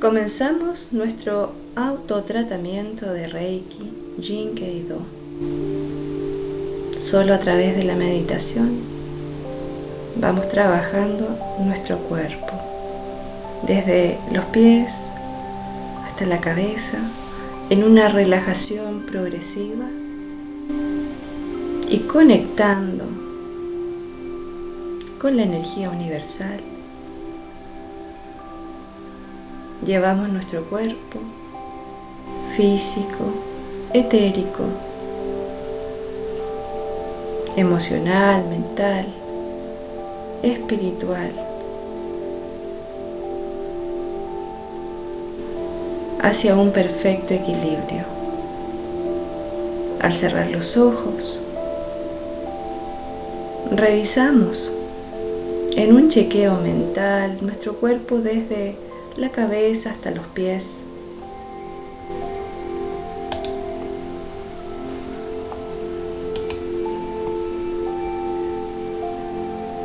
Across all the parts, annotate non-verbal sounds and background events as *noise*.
Comenzamos nuestro autotratamiento de Reiki, Jinkei Do. Solo a través de la meditación vamos trabajando nuestro cuerpo, desde los pies hasta la cabeza, en una relajación progresiva y conectando con la energía universal llevamos nuestro cuerpo físico, etérico, emocional, mental, espiritual, hacia un perfecto equilibrio. Al cerrar los ojos, revisamos en un chequeo mental nuestro cuerpo desde la cabeza hasta los pies.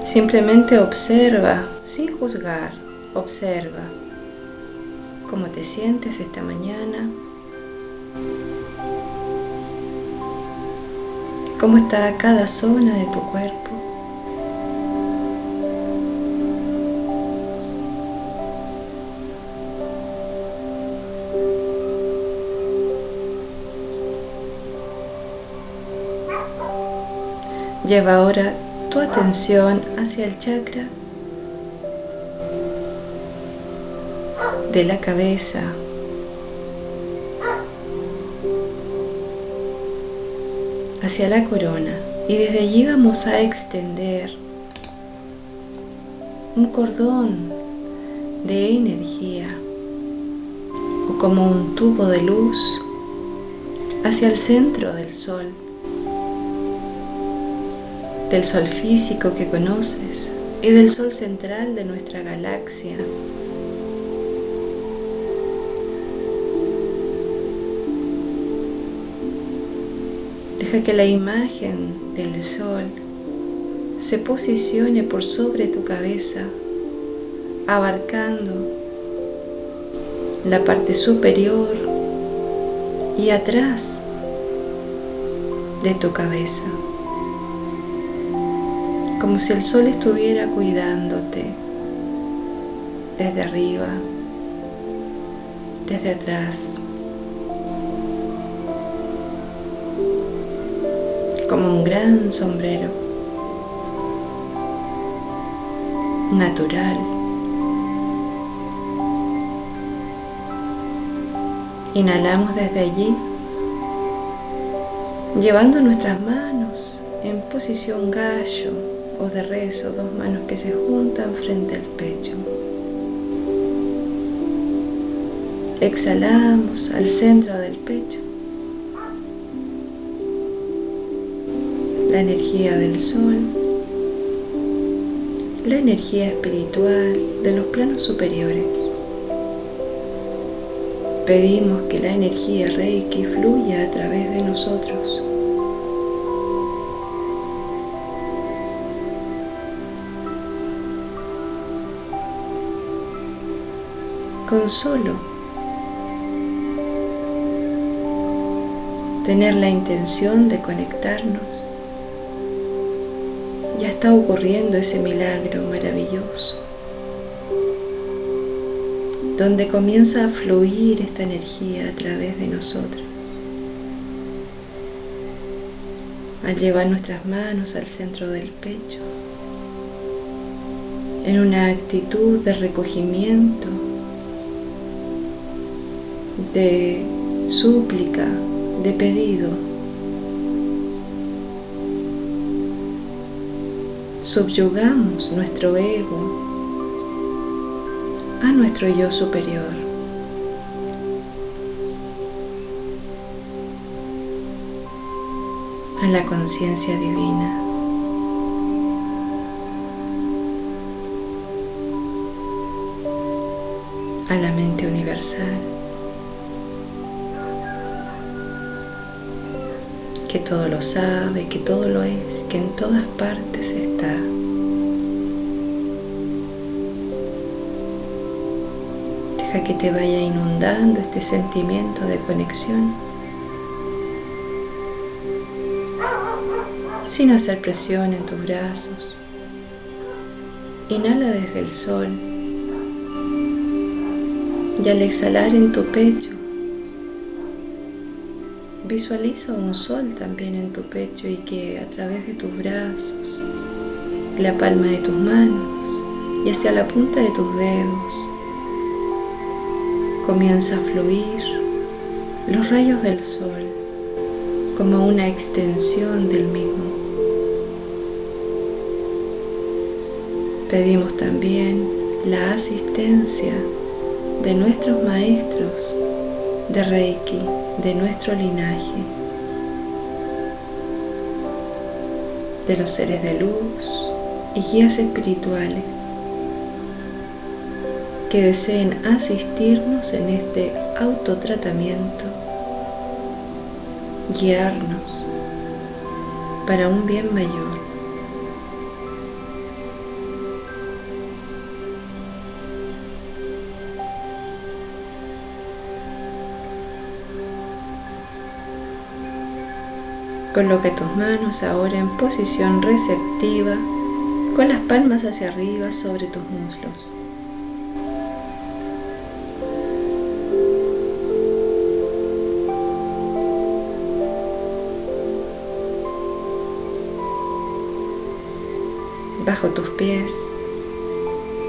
Simplemente observa, sin juzgar, observa cómo te sientes esta mañana, cómo está cada zona de tu cuerpo. Lleva ahora tu atención hacia el chakra de la cabeza. hacia la corona y desde allí vamos a extender un cordón de energía o como un tubo de luz hacia el centro del sol del Sol físico que conoces y del Sol central de nuestra galaxia. Deja que la imagen del Sol se posicione por sobre tu cabeza, abarcando la parte superior y atrás de tu cabeza como si el sol estuviera cuidándote. Desde arriba, desde atrás, como un gran sombrero. Natural. Inhalamos desde allí, llevando nuestras manos en posición gallo o de rezo, dos manos que se juntan frente al pecho. Exhalamos al centro del pecho. La energía del sol, la energía espiritual de los planos superiores. Pedimos que la energía Reiki fluya a través de nosotros con solo tener la intención de conectarnos, ya está ocurriendo ese milagro maravilloso, donde comienza a fluir esta energía a través de nosotros. Al llevar nuestras manos al centro del pecho, en una actitud de recogimiento, de súplica, de pedido. Subyugamos nuestro ego a nuestro yo superior. a la conciencia divina. a la mente universal. Que todo lo sabe, que todo lo es, que en todas partes está. Deja que te vaya inundando este sentimiento de conexión. Sin hacer presión en tus brazos. Inhala desde el sol. Y al exhalar en tu pecho, visualiza un sol también en tu pecho y que a través de tus brazos, la palma de tus manos y hacia la punta de tus dedos, comienza a fluir los rayos del sol como una extensión del mismo. Pedimos también la asistencia de nuestros maestros de Reiki, de nuestro linaje, de los seres de luz y guías espirituales que deseen asistirnos en este autotratamiento, guiarnos para un bien mayor. Coloque tus manos ahora en posición receptiva con las palmas hacia arriba sobre tus muslos. Bajo tus pies,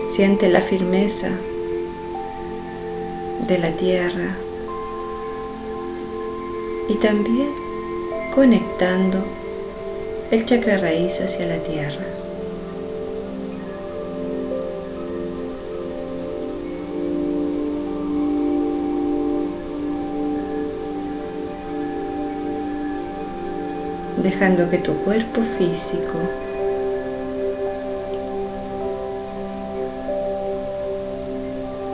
siente la firmeza de la tierra y también conectando el chakra raíz hacia la tierra. dejando que tu cuerpo físico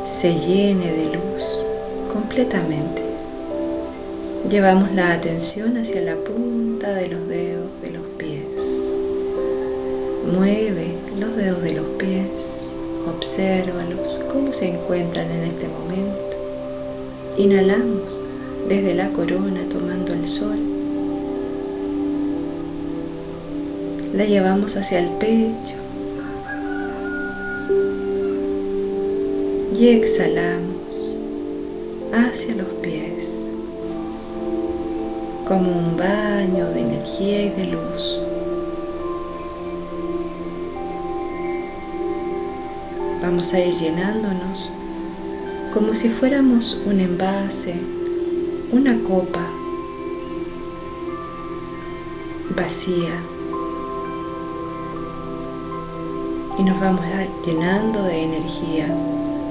se llene de luz completamente. Llevamos la atención hacia la punta de los dedos de los pies. Mueve los dedos de los pies, obsérvalos, cómo se encuentran en este momento. Inhalamos desde la corona tomando el sol. La llevamos hacia el pecho. Y exhalamos hacia los pies como un baño de energía y de luz. Vamos a ir llenándonos como si fuéramos un envase, una copa vacía. Y nos vamos llenando de energía,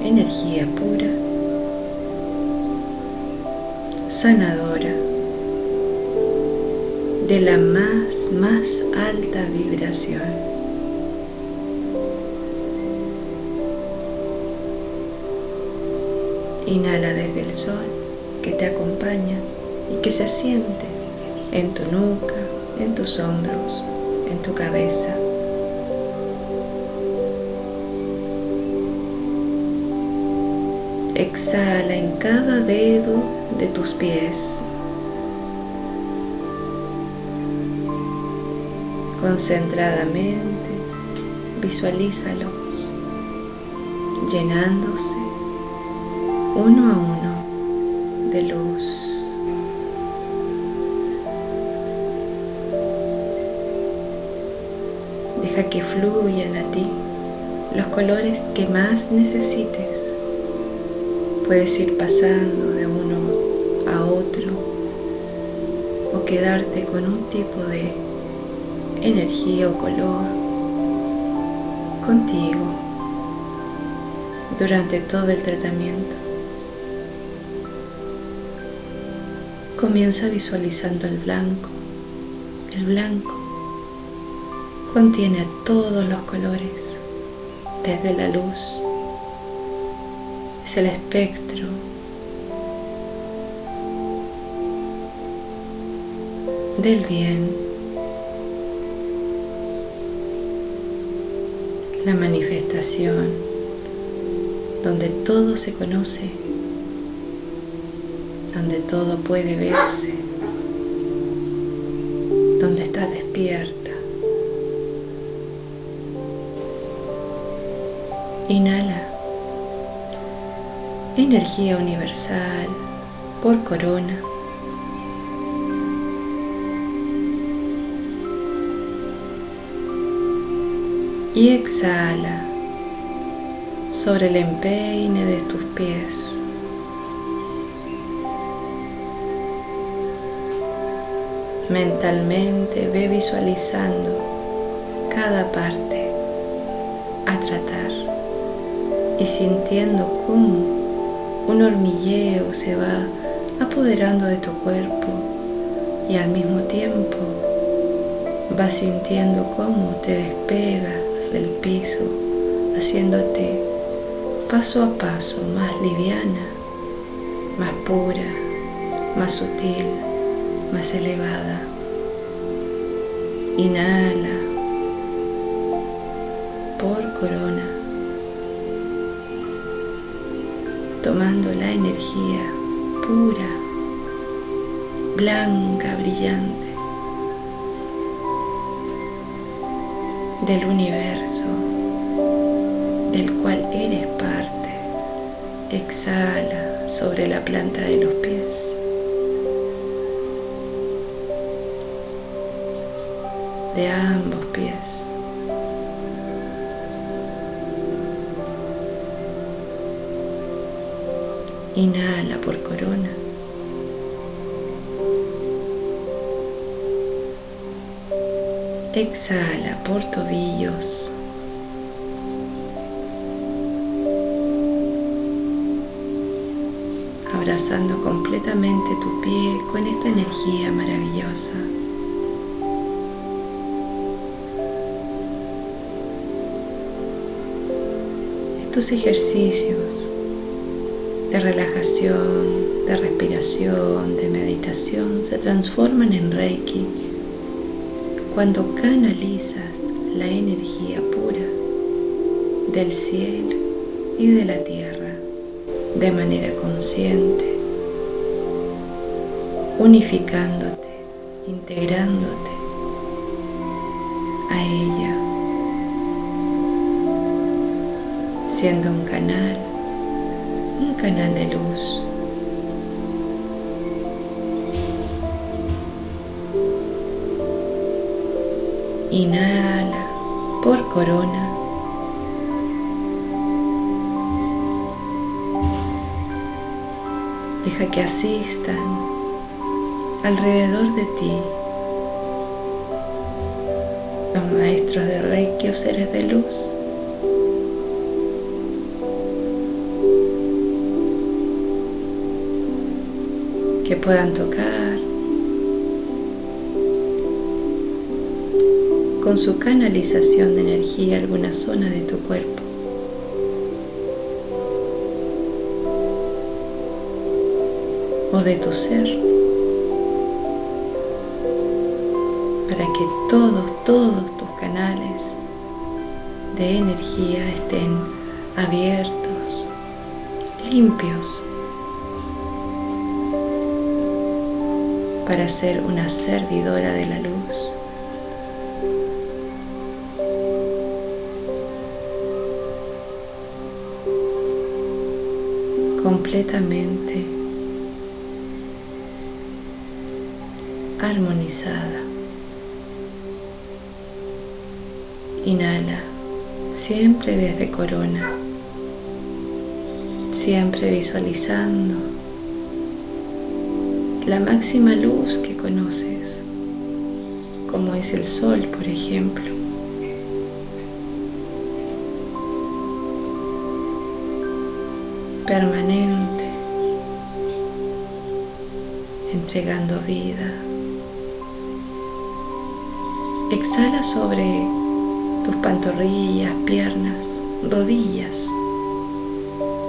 energía pura, sanadora de la más, más alta vibración. Inhala desde el sol que te acompaña y que se siente en tu nuca, en tus hombros, en tu cabeza. Exhala en cada dedo de tus pies concentradamente, visualízalos llenándose uno a uno de luz. Deja que fluyan a ti los colores que más necesites. Puedes ir pasando de uno a otro o quedarte con un tipo de energía o color contigo durante todo el tratamiento. Comienza visualizando el blanco. El blanco contiene a todos los colores, desde la luz, es el espectro del bien la manifestación donde todo se conoce, donde todo puede verse, donde estás despierta. Inhala. Energía universal por corona. Y exhala sobre el empeine de tus pies. Mentalmente ve visualizando cada parte a tratar y sintiendo cómo un hormigueo se va apoderando de tu cuerpo y al mismo tiempo vas sintiendo cómo te despegas del piso, haciéndote paso a paso más liviana, más pura, más sutil, más elevada. Inhala por corona. tomando la energía pura, blanca, brillante del universo del cual eres parte. Exhala sobre la planta de los pies. De ambos pies. Inhala por corona. Exhala por tobillos. Abrazando completamente tu pie con esta energía maravillosa. Estos ejercicios de relajación, de respiración, de meditación se transforman en Reiki cuando canalizas la energía pura del cielo y de la tierra de manera consciente, unificándote, integrándote a ella, siendo un canal un canal de luz. Inhala por corona. Deja que asistan alrededor de ti los maestros de Reiki o seres de luz. que puedan tocar con su canalización de energía alguna zona de tu cuerpo. o de tu ser para que todos, todos tus canales de energía estén abiertos, limpios para ser una servidora de la luz. Completamente armonizada. Inhala siempre desde corona, siempre visualizando la máxima luz que conoces, como es el sol, por ejemplo. Permanente, entregando vida. Exhala sobre tus pantorrillas, piernas, rodillas,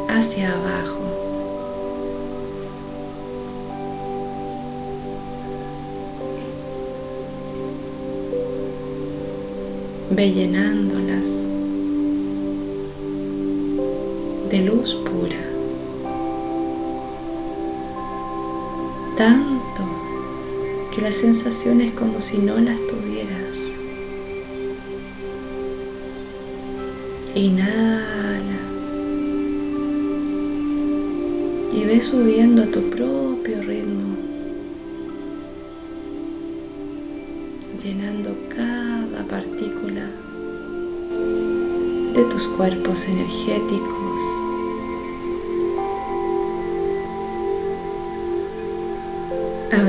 hacia abajo. ve llenándolas que la sensación es como si no las tuvieras. Inhala y ve subiendo a tu propio ritmo, llenando cada partícula de tus cuerpos energéticos.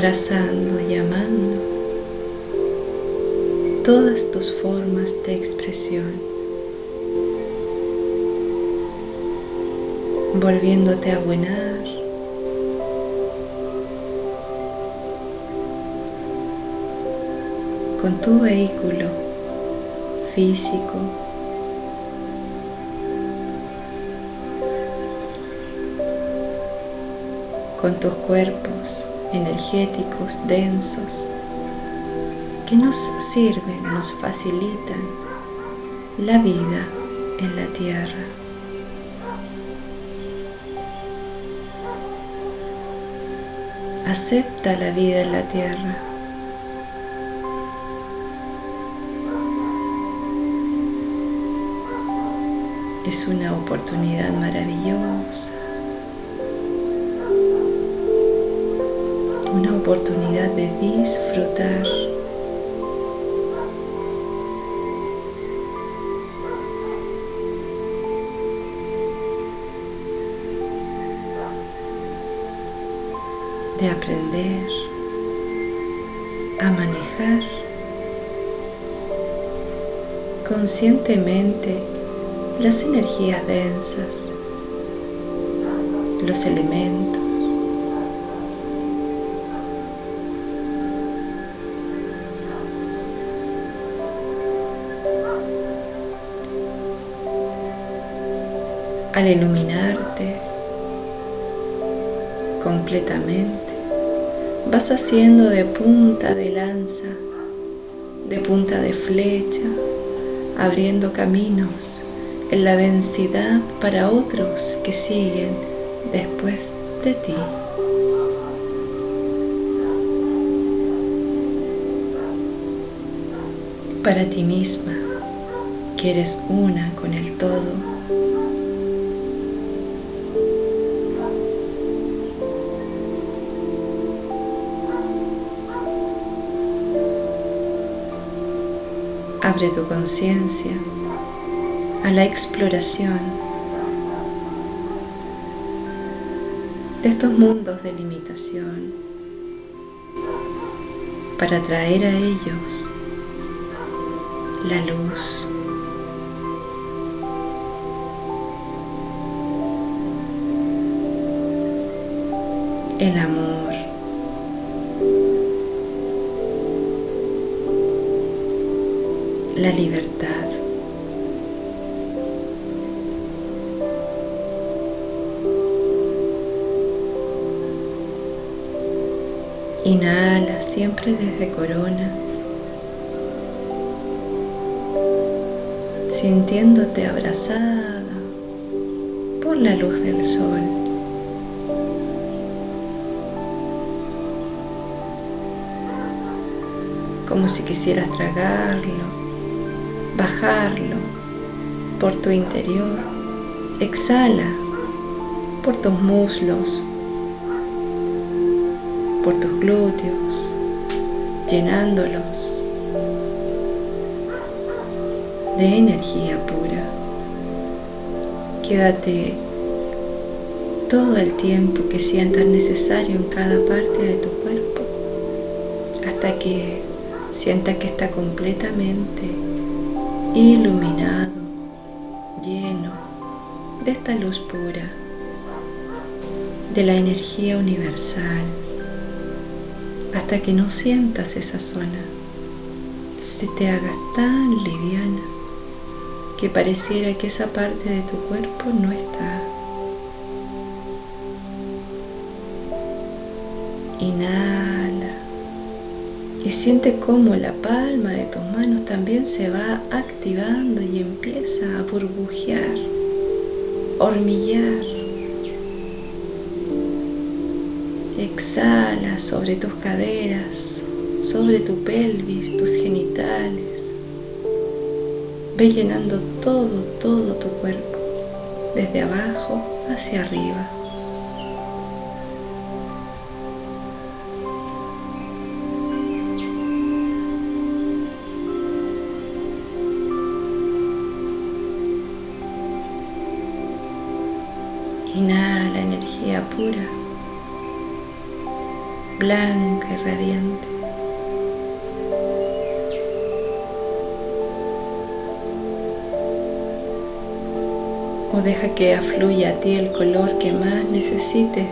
abrazando y amando todas tus formas de expresión, volviéndote a buenar con tu vehículo físico. Con tus cuerpos energéticos densos que nos sirven, nos facilitan la vida en la tierra. Acepta la vida en la tierra. Es una oportunidad maravillosa. Una oportunidad de disfrutar. de aprender a manejar conscientemente las energías densas, los elementos, al iluminarte completamente, vas haciendo de punta de lanza, de punta de flecha, abriendo caminos en la densidad para otros que siguen después de ti. Para ti misma, que eres una con el todo Abre tu conciencia a la exploración de estos mundos de limitación para traer a ellos la luz. El amor. La libertad. Inhala siempre desde corona, sintiéndote abrazada por la luz del sol. Como si quisieras tragarlo bajarlo por tu interior. Exhala por tus muslos, por tus glúteos, llenándolos de energía pura. Quédate todo el tiempo que sientas necesario en cada parte de tu cuerpo hasta que sientas que está completamente iluminado, lleno de esta luz pura, de la energía universal, hasta que no sientas esa zona, se te haga tan liviana que pareciera que esa parte de tu cuerpo no está. Inhala y siente cómo la palma de tus manos también se va activando y empieza a burbujear hormiguear. Exhala sobre tus caderas, sobre tu pelvis, tus genitales. Ve llenando todo, todo tu cuerpo, desde abajo hacia arriba. Energía pura, blanca y radiante. O deja que afluya a ti el color que más necesites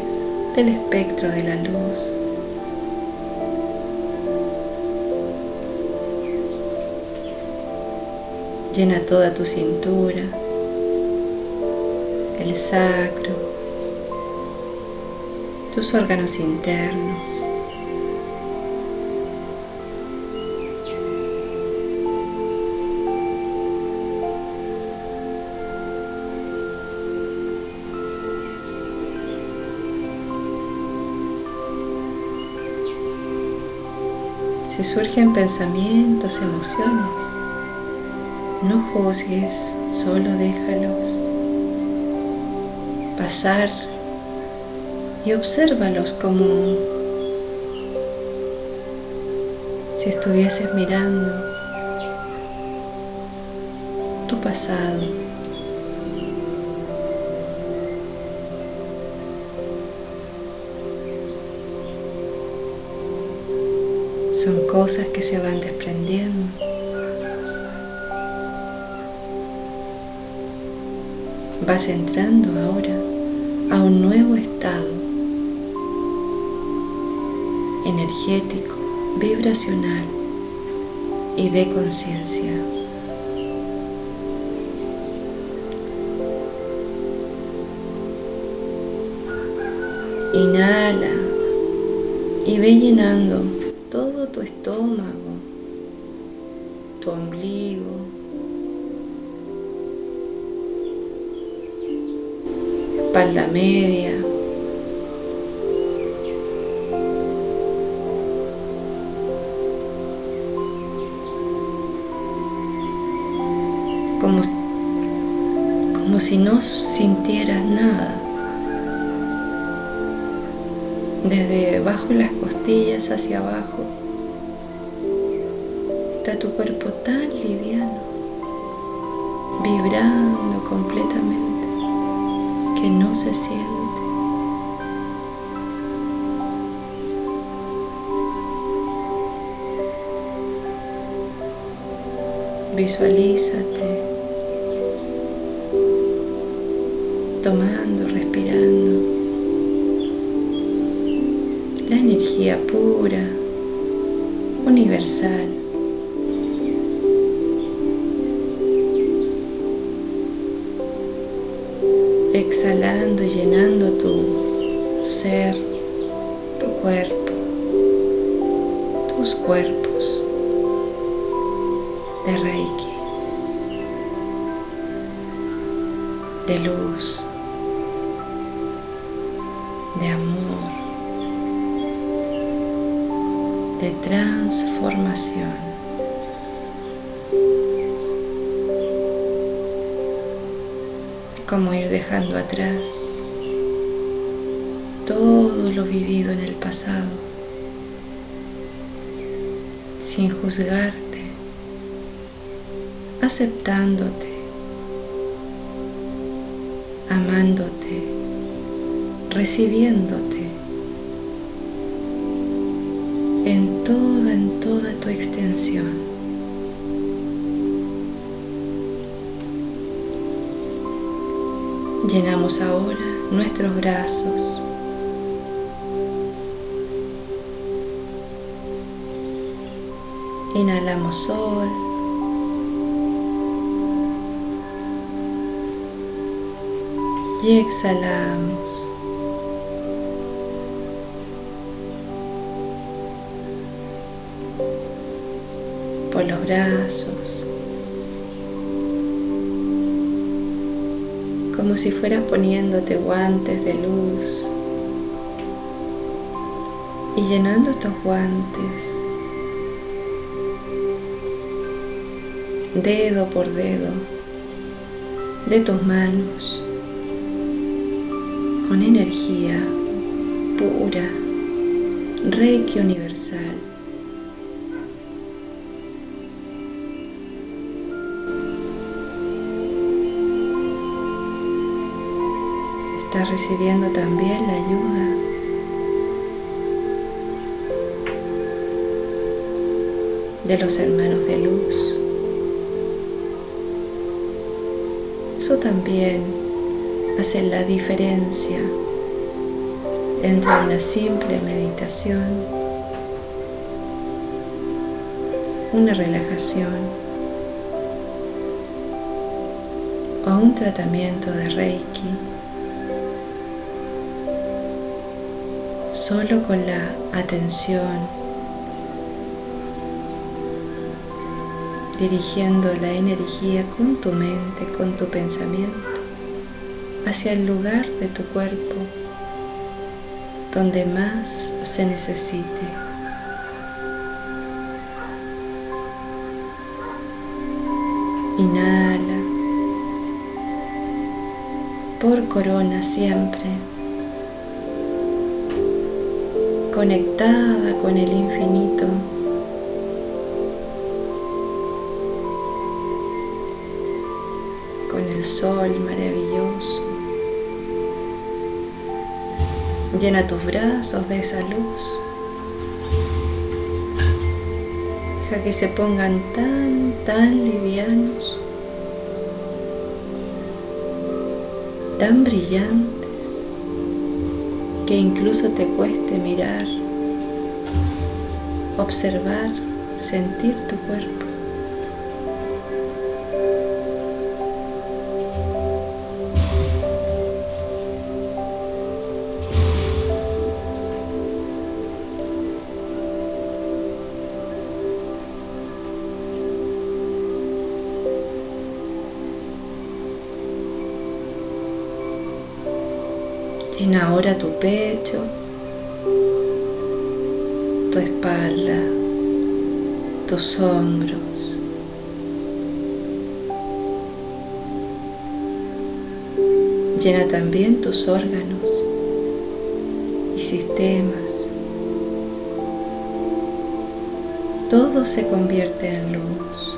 del espectro de la luz. Llena toda tu cintura, el sacro, tus órganos internos. Si surgen pensamientos, emociones, no juzgues, solo déjalos pasar y obsérvalos como si estuvieses mirando tu pasado. Son cosas que se van desprendiendo. Vas entrando ahora a un nuevo estado energético, vibracional y de conciencia. Inhala y ve llenando todo tu estómago, tu ombligo, espalda media. Si no sintieras nada. Desde bajo las costillas hacia abajo está tu cuerpo tan liviano, vibrando completamente que no se siente. Visualízate tomando, respirando. La energía pura, universal. Exhalando y llenando tu ser, tu cuerpo, tus cuerpos de Reiki, de luz, de amor, de transformación. como ir dejando atrás todo lo vivido en el pasado, sin juzgarte, aceptándote, amándote, recibiéndote en toda, en toda tu extensión. Llenamos ahora nuestros brazos. Inhalamos sol. Y exhalamos. Los brazos. como si fueras poniéndote guantes de luz y llenando estos guantes dedo por dedo de tus manos con energía pura, reiki universal. Recibiendo también la ayuda de los hermanos de luz. Eso también hace la diferencia entre una simple meditación, una relajación o un tratamiento de Reiki solo con la atención dirigiendo la energía con tu mente, con tu pensamiento, hacia el lugar de tu cuerpo donde más se necesite. Inhala por corona siempre, conectada con el infinito. sol maravilloso. Llena tus brazos de esa luz. Deja que se pongan tan, tan livianos, tan brillantes, incluso te cueste mirar, observar, sentir tu cuerpo. Ahora tu pecho, tu espalda, tus hombros. Llena también tus órganos y sistemas. Todo se convierte en luz.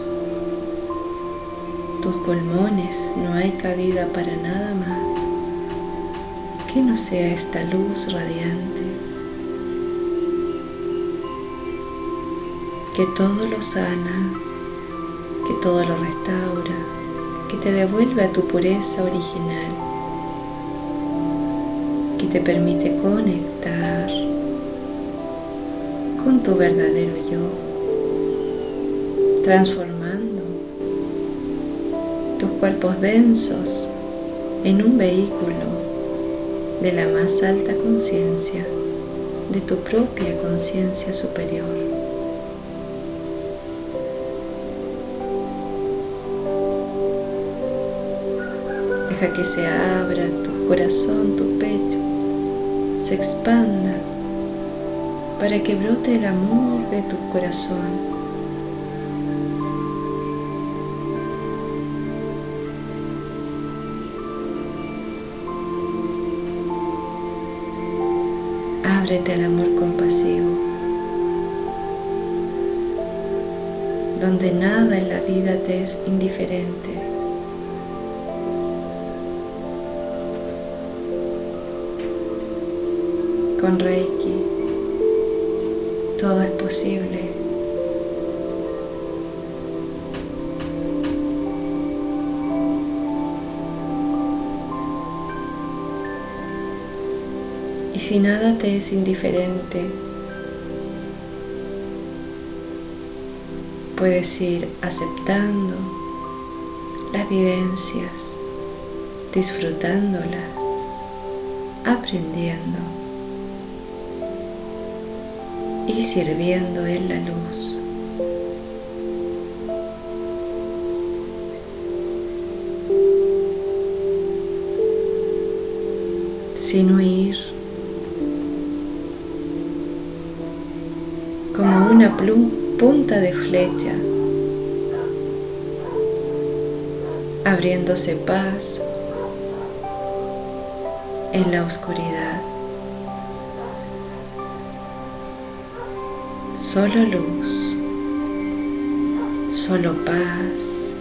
Tus pulmones no hay cabida para nada más que no sea esta luz radiante, que todo lo sana, que todo lo restaura, que te devuelve a tu pureza original, que te permite conectar con tu verdadero yo, transformando tus cuerpos densos en un vehículo de la más alta conciencia, de tu propia conciencia superior. Deja que se abra tu corazón, tu pecho, se expanda para que brote el amor de tu corazón Ábrete al amor compasivo, donde nada en la vida te es indiferente. Con Reiki todo es posible. Si nada te es indiferente, puedes ir aceptando las vivencias, disfrutándolas, aprendiendo y sirviendo en la luz. De flecha, abriéndose paso en la oscuridad. Solo luz, solo paz,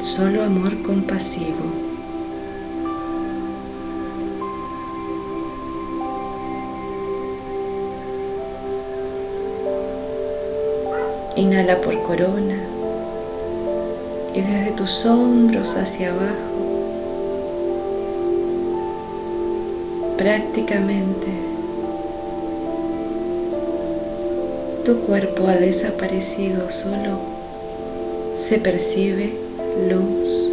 solo amor compasivo. Inhala por corona y desde tus hombros hacia abajo prácticamente tu cuerpo ha desaparecido, solo se percibe luz,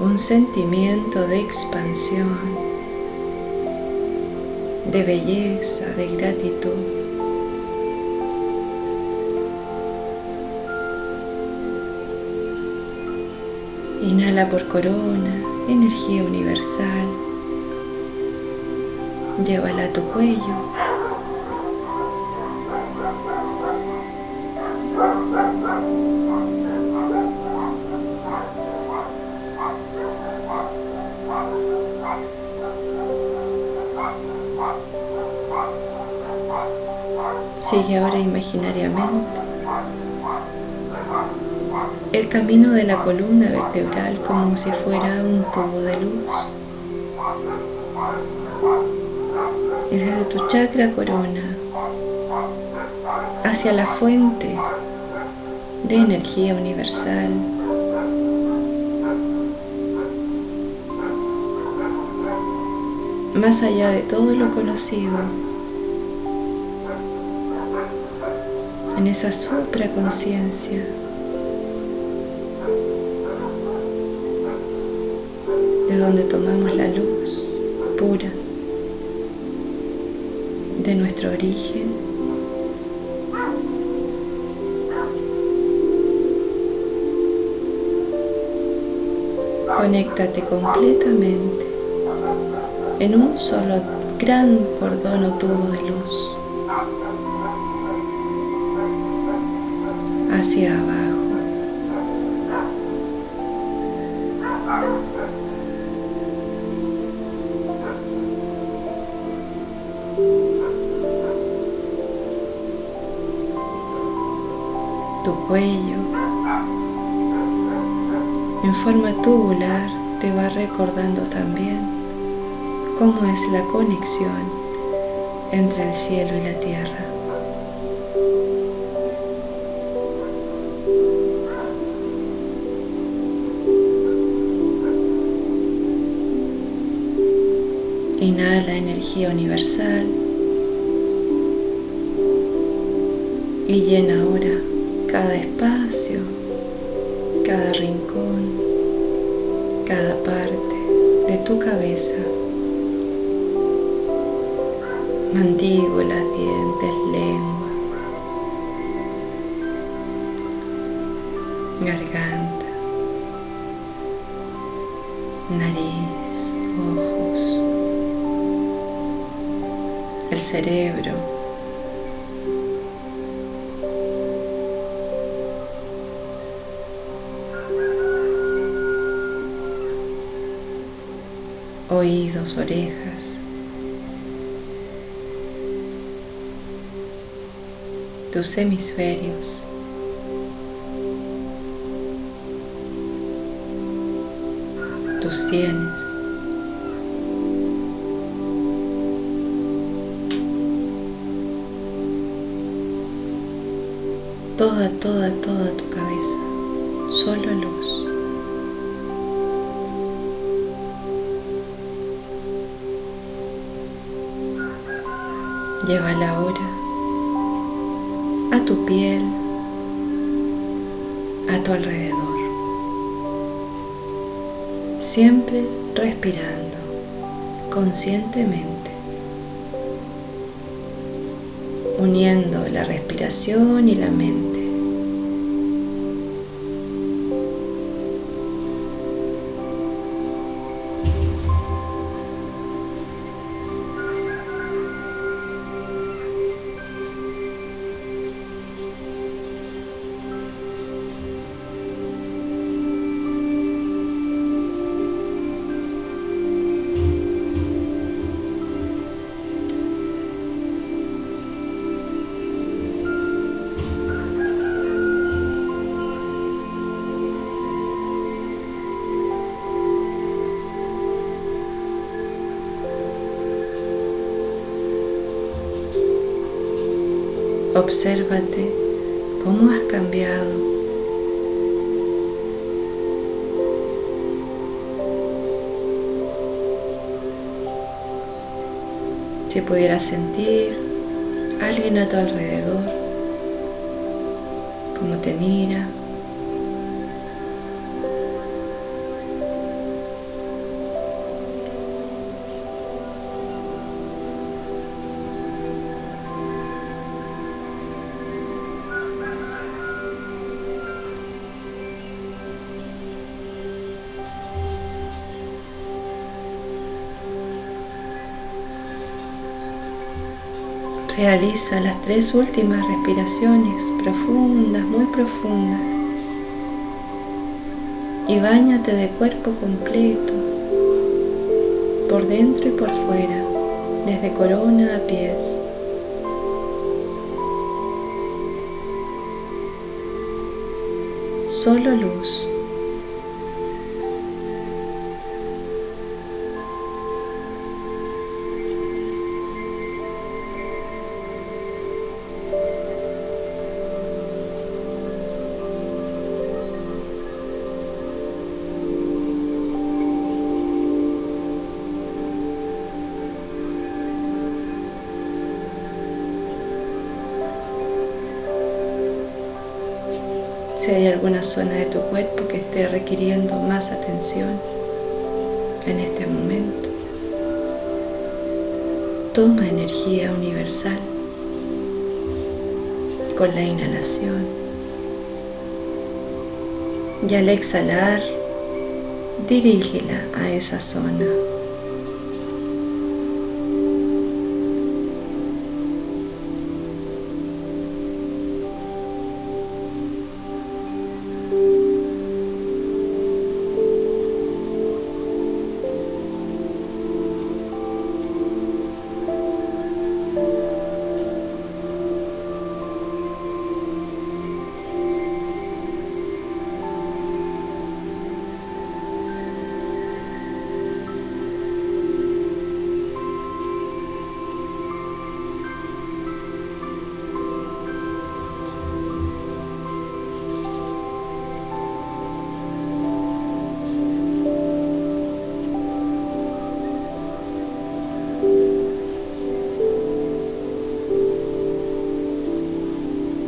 un sentimiento de expansión, de belleza, de gratitud. Inhala por corona energía universal. Llévala a tu cuello. Camino de la columna vertebral como si fuera un tubo de luz. Desde tu chakra corona hacia la fuente de energía universal. Más allá de todo lo conocido, en esa supraconciencia. Donde tomamos la luz pura de nuestro origen. Conéctate completamente en un solo gran cordón o tubo de luz hacia abajo. Cuello. En forma tubular te va recordando también cómo es la conexión entre el cielo y la tierra. Inhala energía universal y llena ahora cada espacio, cada rincón, cada parte de tu cabeza, mandíbulas, dientes, lengua, garganta, nariz, ojos, el cerebro oídos, orejas, tus hemisferios. tus sienes. Toda, toda, toda tu cabeza, solo luz. Llévala ahora a tu piel, a tu alrededor. Siempre respirando conscientemente, uniendo la respiración y la mente. Obsérvate cómo has cambiado. Si pudieras sentir alguien a tu alrededor, cómo te mira, Realiza las tres últimas respiraciones profundas, muy profundas. Y bañate de cuerpo completo, por dentro y por fuera, desde corona a pies. Solo luz. Si hay alguna zona de tu cuerpo que esté requiriendo más atención en este momento. Toma energía universal con la inhalación y al exhalar dirígela a esa zona.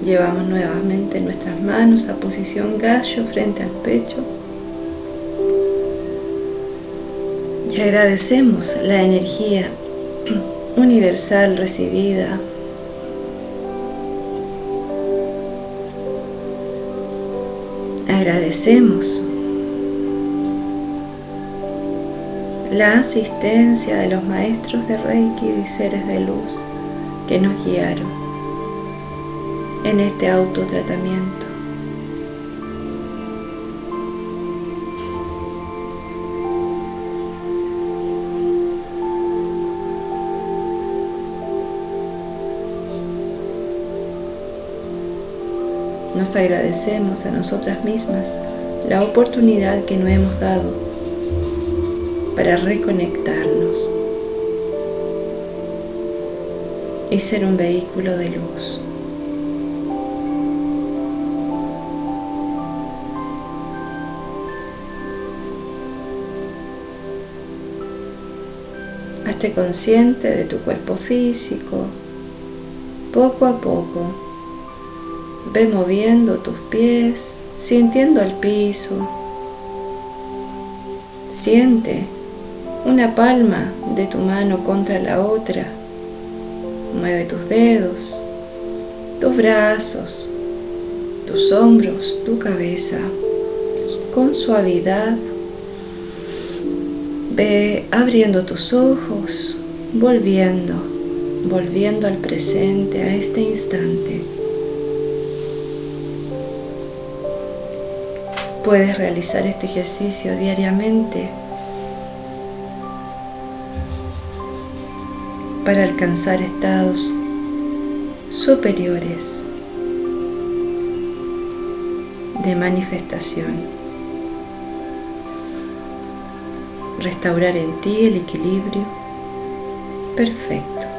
Llevamos nuevamente nuestras manos a posición gallo frente al pecho. Y agradecemos la energía *clears throat* universal recibida. Agradecemos la asistencia de los maestros de Reiki y seres de luz que nos guiaron en este autotratamiento. Nos agradecemos a nosotras mismas la oportunidad que nos hemos dado para reconectarnos y ser un vehículo de luz. Hazte consciente de tu cuerpo físico. Poco a poco, ve moviendo tus pies, sintiendo el piso. Siente una palma de tu mano contra la otra. Mueve tus dedos, tus brazos, tus hombros, tu cabeza con suavidad Abriendo tus ojos, volviendo, volviendo al presente, a este instante. Puedes realizar este ejercicio diariamente para alcanzar estados superiores de manifestación. Restaurar en ti el equilibrio perfecto.